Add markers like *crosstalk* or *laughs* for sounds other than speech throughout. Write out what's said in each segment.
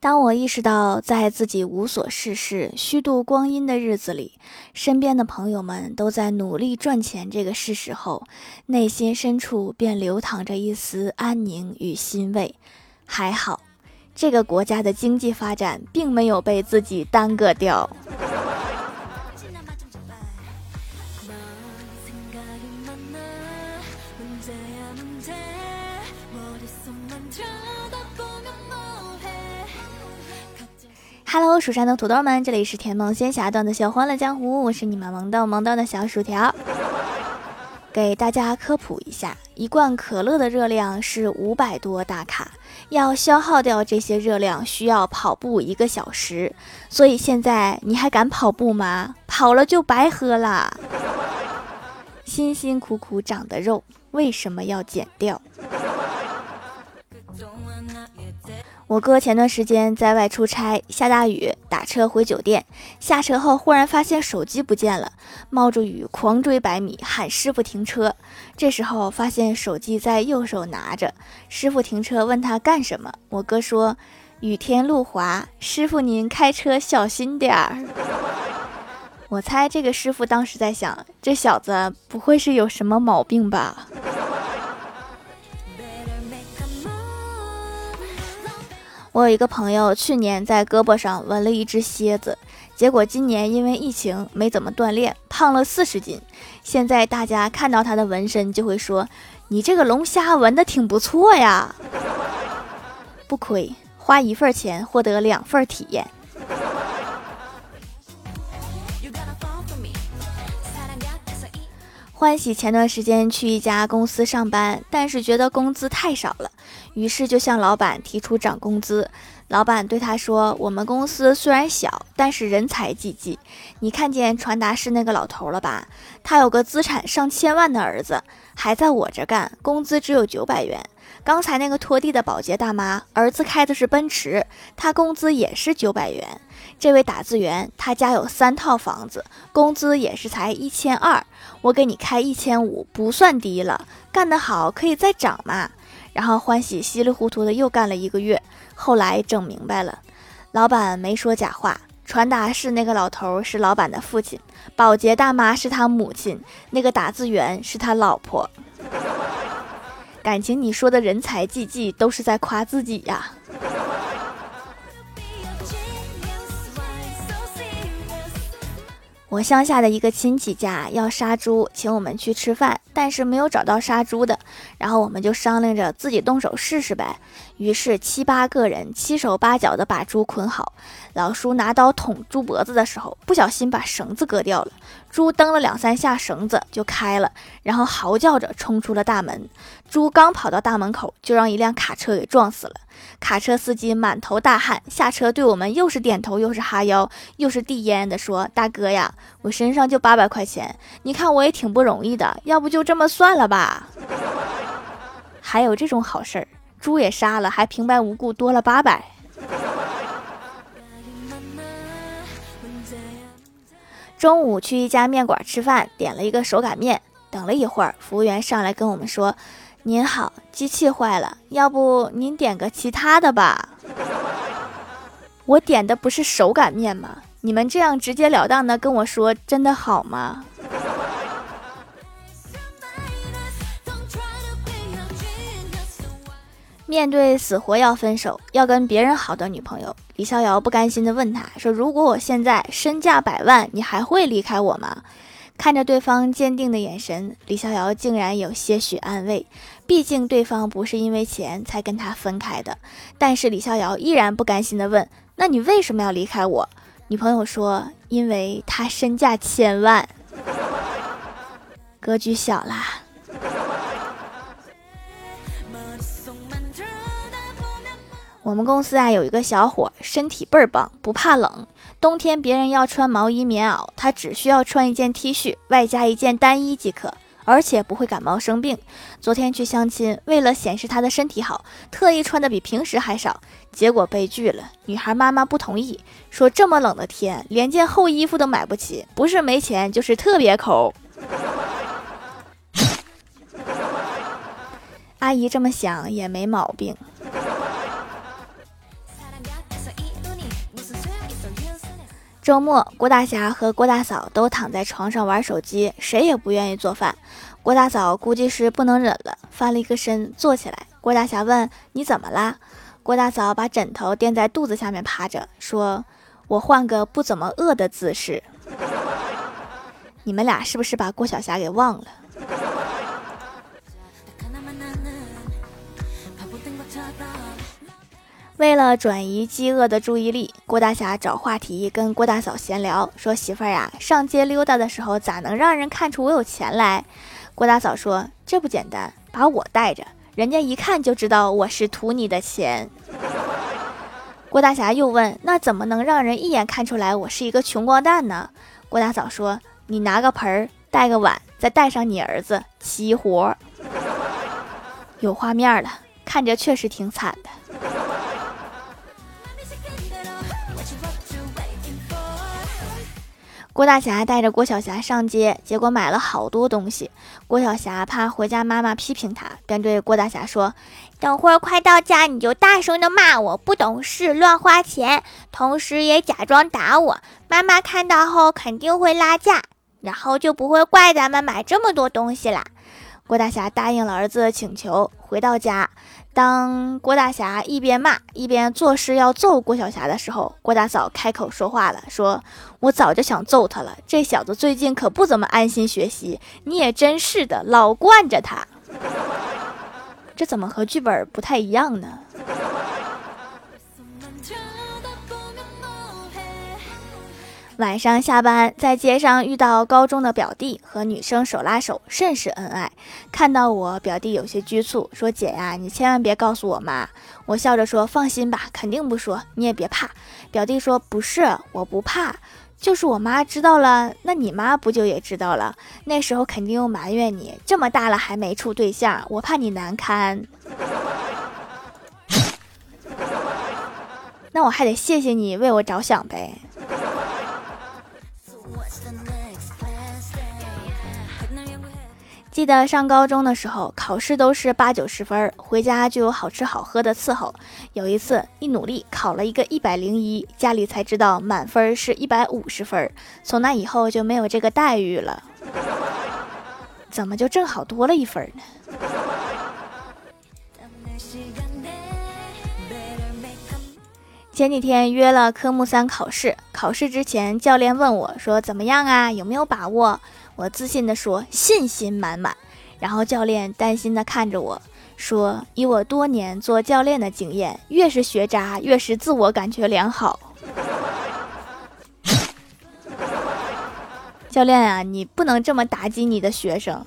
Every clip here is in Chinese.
当我意识到，在自己无所事事、虚度光阴的日子里，身边的朋友们都在努力赚钱这个事实后，内心深处便流淌着一丝安宁与欣慰。还好，这个国家的经济发展并没有被自己耽搁掉。Hello，蜀山的土豆们，这里是甜梦仙侠段的小欢乐江湖，我是你们萌豆萌豆的小薯条。给大家科普一下，一罐可乐的热量是五百多大卡，要消耗掉这些热量需要跑步一个小时，所以现在你还敢跑步吗？跑了就白喝啦！辛辛苦苦长的肉为什么要减掉？我哥前段时间在外出差，下大雨，打车回酒店，下车后忽然发现手机不见了，冒着雨狂追百米，喊师傅停车。这时候发现手机在右手拿着，师傅停车问他干什么，我哥说：“雨天路滑，师傅您开车小心点儿。*laughs* ”我猜这个师傅当时在想，这小子不会是有什么毛病吧？我有一个朋友，去年在胳膊上纹了一只蝎子，结果今年因为疫情没怎么锻炼，胖了四十斤。现在大家看到他的纹身，就会说：“你这个龙虾纹的挺不错呀。”不亏，花一份钱获得两份体验。欢喜前段时间去一家公司上班，但是觉得工资太少了，于是就向老板提出涨工资。老板对他说：“我们公司虽然小，但是人才济济。你看见传达室那个老头了吧？他有个资产上千万的儿子，还在我这干，工资只有九百元。刚才那个拖地的保洁大妈，儿子开的是奔驰，他工资也是九百元。”这位打字员，他家有三套房子，工资也是才一千二，我给你开一千五，不算低了。干得好可以再涨嘛。然后欢喜稀里糊涂的又干了一个月，后来整明白了，老板没说假话，传达室那个老头是老板的父亲，保洁大妈是他母亲，那个打字员是他老婆。感情你说的人才济济，都是在夸自己呀。我乡下的一个亲戚家要杀猪，请我们去吃饭，但是没有找到杀猪的，然后我们就商量着自己动手试试呗。于是七八个人七手八脚的把猪捆好，老叔拿刀捅猪脖子的时候，不小心把绳子割掉了，猪蹬了两三下，绳子就开了，然后嚎叫着冲出了大门。猪刚跑到大门口，就让一辆卡车给撞死了。卡车司机满头大汗，下车对我们又是点头又是哈腰，又是递烟的说：“大哥呀，我身上就八百块钱，你看我也挺不容易的，要不就这么算了吧？” *laughs* 还有这种好事儿，猪也杀了，还平白无故多了八百。*laughs* 中午去一家面馆吃饭，点了一个手擀面，等了一会儿，服务员上来跟我们说。您好，机器坏了，要不您点个其他的吧？*laughs* 我点的不是手擀面吗？你们这样直截了当的跟我说，真的好吗？面对死活要分手、要跟别人好的女朋友，李逍遥不甘心的问他说：“如果我现在身价百万，你还会离开我吗？”看着对方坚定的眼神，李逍遥竟然有些许安慰。毕竟对方不是因为钱才跟他分开的。但是李逍遥依然不甘心地问：“那你为什么要离开我？”女朋友说：“因为他身价千万，格局小啦。”我们公司啊有一个小伙，身体倍儿棒，不怕冷。冬天别人要穿毛衣、棉袄，他只需要穿一件 T 恤，外加一件单衣即可，而且不会感冒生病。昨天去相亲，为了显示他的身体好，特意穿的比平时还少，结果被拒了。女孩妈妈不同意，说这么冷的天，连件厚衣服都买不起，不是没钱，就是特别抠。*laughs* 阿姨这么想也没毛病。周末，郭大侠和郭大嫂都躺在床上玩手机，谁也不愿意做饭。郭大嫂估计是不能忍了，翻了一个身坐起来。郭大侠问：“你怎么啦？”郭大嫂把枕头垫在肚子下面趴着，说：“我换个不怎么饿的姿势。”你们俩是不是把郭晓霞给忘了？为了转移饥饿的注意力，郭大侠找话题跟郭大嫂闲聊，说：“媳妇儿呀，上街溜达的时候咋能让人看出我有钱来？”郭大嫂说：“这不简单，把我带着，人家一看就知道我是图你的钱。*laughs* ”郭大侠又问：“那怎么能让人一眼看出来我是一个穷光蛋呢？”郭大嫂说：“你拿个盆儿，带个碗，再带上你儿子，齐活。*laughs* ”有画面了，看着确实挺惨的。郭大侠带着郭晓霞上街，结果买了好多东西。郭晓霞怕回家妈妈批评他，便对郭大侠说：“等会儿快到家，你就大声的骂我不懂事、乱花钱，同时也假装打我。妈妈看到后肯定会拉架，然后就不会怪咱们买这么多东西啦。”郭大侠答应了儿子的请求，回到家。当郭大侠一边骂一边作势要揍郭小霞的时候，郭大嫂开口说话了，说：“我早就想揍他了，这小子最近可不怎么安心学习，你也真是的，老惯着他。这怎么和剧本不太一样呢？”晚上下班，在街上遇到高中的表弟和女生手拉手，甚是恩爱。看到我，表弟有些局促，说：“姐呀，你千万别告诉我妈。”我笑着说：“放心吧，肯定不说，你也别怕。”表弟说：“不是，我不怕，就是我妈知道了，那你妈不就也知道了？那时候肯定又埋怨你，这么大了还没处对象，我怕你难堪。*laughs* 那我还得谢谢你为我着想呗。”记得上高中的时候，考试都是八九十分，回家就有好吃好喝的伺候。有一次一努力考了一个一百零一，家里才知道满分是一百五十分。从那以后就没有这个待遇了。怎么就正好多了一分呢？前几天约了科目三考试，考试之前教练问我说：“怎么样啊？有没有把握？”我自信地说，信心满满。然后教练担心地看着我说：“以我多年做教练的经验，越是学渣，越是自我感觉良好。*laughs* ”教练啊，你不能这么打击你的学生。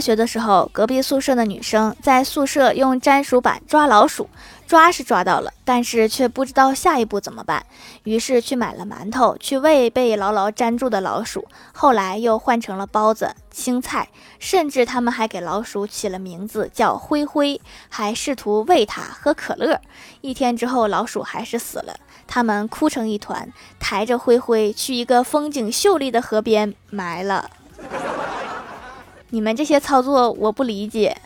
学的时候，隔壁宿舍的女生在宿舍用粘鼠板抓老鼠。抓是抓到了，但是却不知道下一步怎么办，于是去买了馒头去喂被牢牢粘住的老鼠。后来又换成了包子、青菜，甚至他们还给老鼠起了名字叫灰灰，还试图喂它喝可乐。一天之后，老鼠还是死了，他们哭成一团，抬着灰灰去一个风景秀丽的河边埋了。你们这些操作我不理解。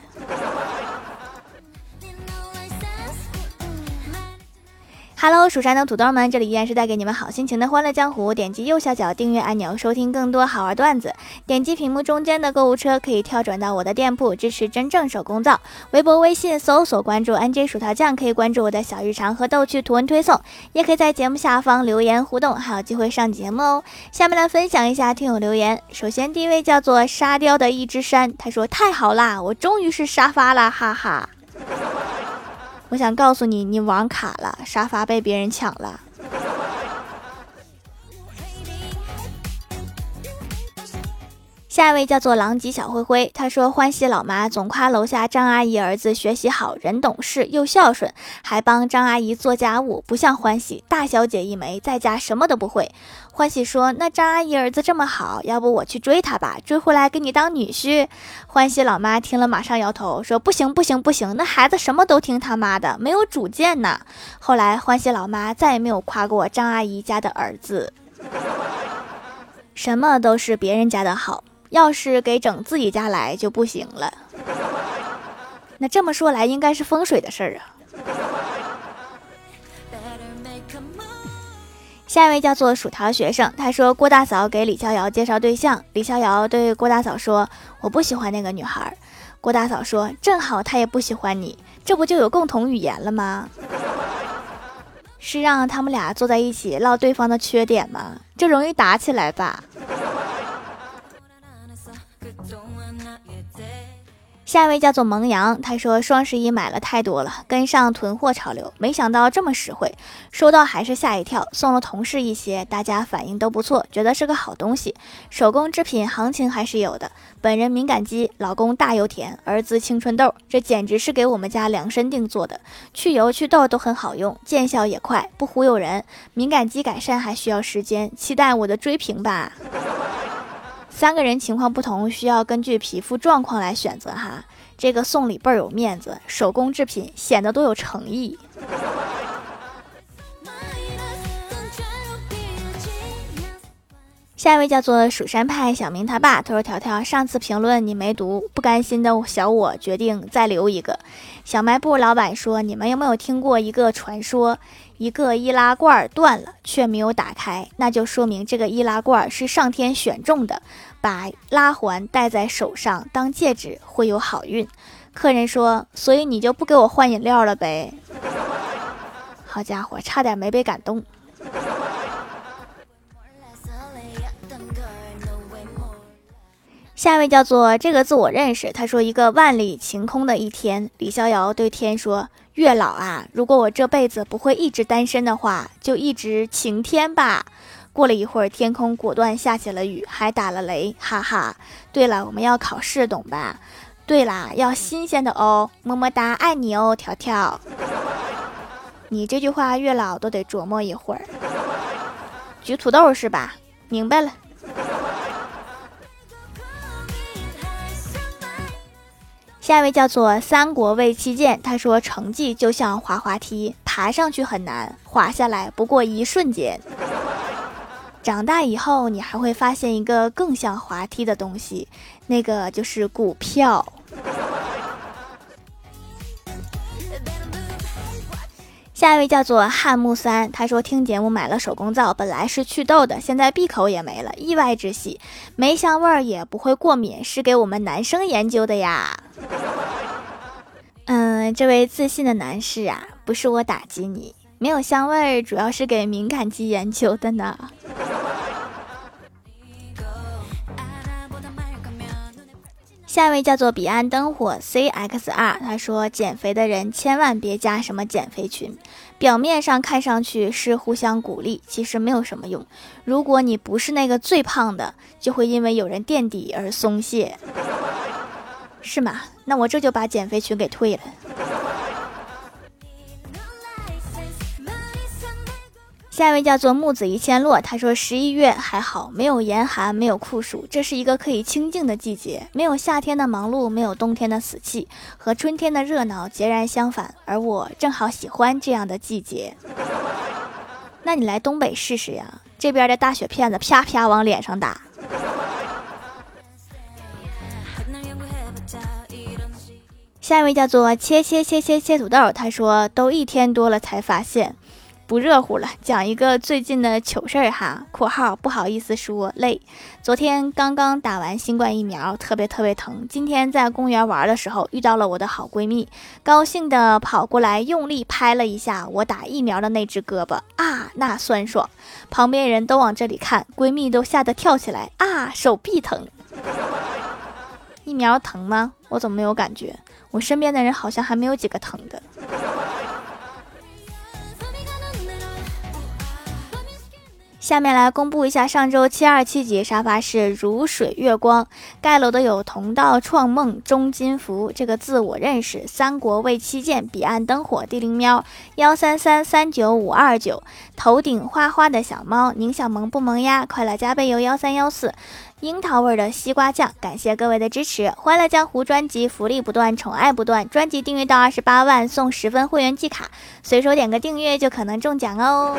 Hello，蜀山的土豆们，这里依然是带给你们好心情的欢乐江湖。点击右下角订阅按钮，收听更多好玩段子。点击屏幕中间的购物车，可以跳转到我的店铺，支持真正手工皂。微博、微信搜索关注 NJ 薯条酱，可以关注我的小日常和逗趣图文推送，也可以在节目下方留言互动，还有机会上节目哦。下面来分享一下听友留言。首先第一位叫做沙雕的一只山，他说太好啦，我终于是沙发了，哈哈。我想告诉你，你网卡了，沙发被别人抢了。下一位叫做狼藉小灰灰，他说欢喜老妈总夸楼下张阿姨儿子学习好，人懂事又孝顺，还帮张阿姨做家务，不像欢喜大小姐一枚，在家什么都不会。欢喜说那张阿姨儿子这么好，要不我去追他吧，追回来给你当女婿。欢喜老妈听了马上摇头说不行不行不行，那孩子什么都听他妈的，没有主见呢。后来欢喜老妈再也没有夸过张阿姨家的儿子，什么都是别人家的好。要是给整自己家来就不行了。那这么说来，应该是风水的事儿啊。下一位叫做薯条学生，他说郭大嫂给李逍遥介绍对象，李逍遥对郭大嫂说：“我不喜欢那个女孩。”郭大嫂说：“正好他也不喜欢你，这不就有共同语言了吗？”是让他们俩坐在一起唠对方的缺点吗？这容易打起来吧。下一位叫做萌羊，他说双十一买了太多了，跟上囤货潮流，没想到这么实惠，收到还是吓一跳，送了同事一些，大家反应都不错，觉得是个好东西。手工制品行情还是有的，本人敏感肌，老公大油田，儿子青春痘，这简直是给我们家量身定做的，去油去痘都很好用，见效也快，不忽悠人。敏感肌改善还需要时间，期待我的追评吧。三个人情况不同，需要根据皮肤状况来选择哈。这个送礼倍儿有面子，手工制品显得多有诚意。下一位叫做蜀山派小明他爸，他说：“条条，上次评论你没读，不甘心的小我决定再留一个。”小卖部老板说：“你们有没有听过一个传说？一个易拉罐断了却没有打开，那就说明这个易拉罐是上天选中的，把拉环戴在手上当戒指会有好运。”客人说：“所以你就不给我换饮料了呗？”好家伙，差点没被感动。下一位叫做这个字我认识。他说：“一个万里晴空的一天，李逍遥对天说：‘月老啊，如果我这辈子不会一直单身的话，就一直晴天吧。’过了一会儿，天空果断下起了雨，还打了雷，哈哈。对了，我们要考试，懂吧？对啦，要新鲜的哦，么么哒，爱你哦，条条。你这句话，月老都得琢磨一会儿。举土豆是吧？明白了。”下一位叫做三国魏七剑，他说成绩就像滑滑梯，爬上去很难，滑下来不过一瞬间。长大以后，你还会发现一个更像滑梯的东西，那个就是股票。下一位叫做汉木三，他说听节目买了手工皂，本来是祛痘的，现在闭口也没了，意外之喜，没香味儿也不会过敏，是给我们男生研究的呀。*laughs* 嗯，这位自信的男士啊，不是我打击你，没有香味儿，主要是给敏感肌研究的呢。下一位叫做彼岸灯火 CXR，他说减肥的人千万别加什么减肥群，表面上看上去是互相鼓励，其实没有什么用。如果你不是那个最胖的，就会因为有人垫底而松懈，是吗？那我这就把减肥群给退了。下一位叫做木子一千落，他说十一月还好，没有严寒，没有酷暑，这是一个可以清静的季节，没有夏天的忙碌，没有冬天的死气，和春天的热闹截然相反。而我正好喜欢这样的季节。那你来东北试试呀，这边的大雪片子啪啪往脸上打。下一位叫做切切切切切土豆，他说都一天多了才发现。不热乎了，讲一个最近的糗事儿哈。（括号不好意思说累，昨天刚刚打完新冠疫苗，特别特别疼。今天在公园玩的时候遇到了我的好闺蜜，高兴的跑过来用力拍了一下我打疫苗的那只胳膊啊，那酸爽！旁边人都往这里看，闺蜜都吓得跳起来啊，手臂疼。疫苗疼吗？我怎么没有感觉？我身边的人好像还没有几个疼的。下面来公布一下上周七二七级沙发是如水月光盖楼的有同道创梦钟金福这个字我认识三国魏七剑彼岸灯火地灵喵幺三三三九五二九头顶花花的小猫宁小萌不萌呀快乐加倍油幺三幺四樱桃味的西瓜酱感谢各位的支持欢乐江湖专辑福利不断宠爱不断专辑订阅到二十八万送十分会员季卡随手点个订阅就可能中奖哦。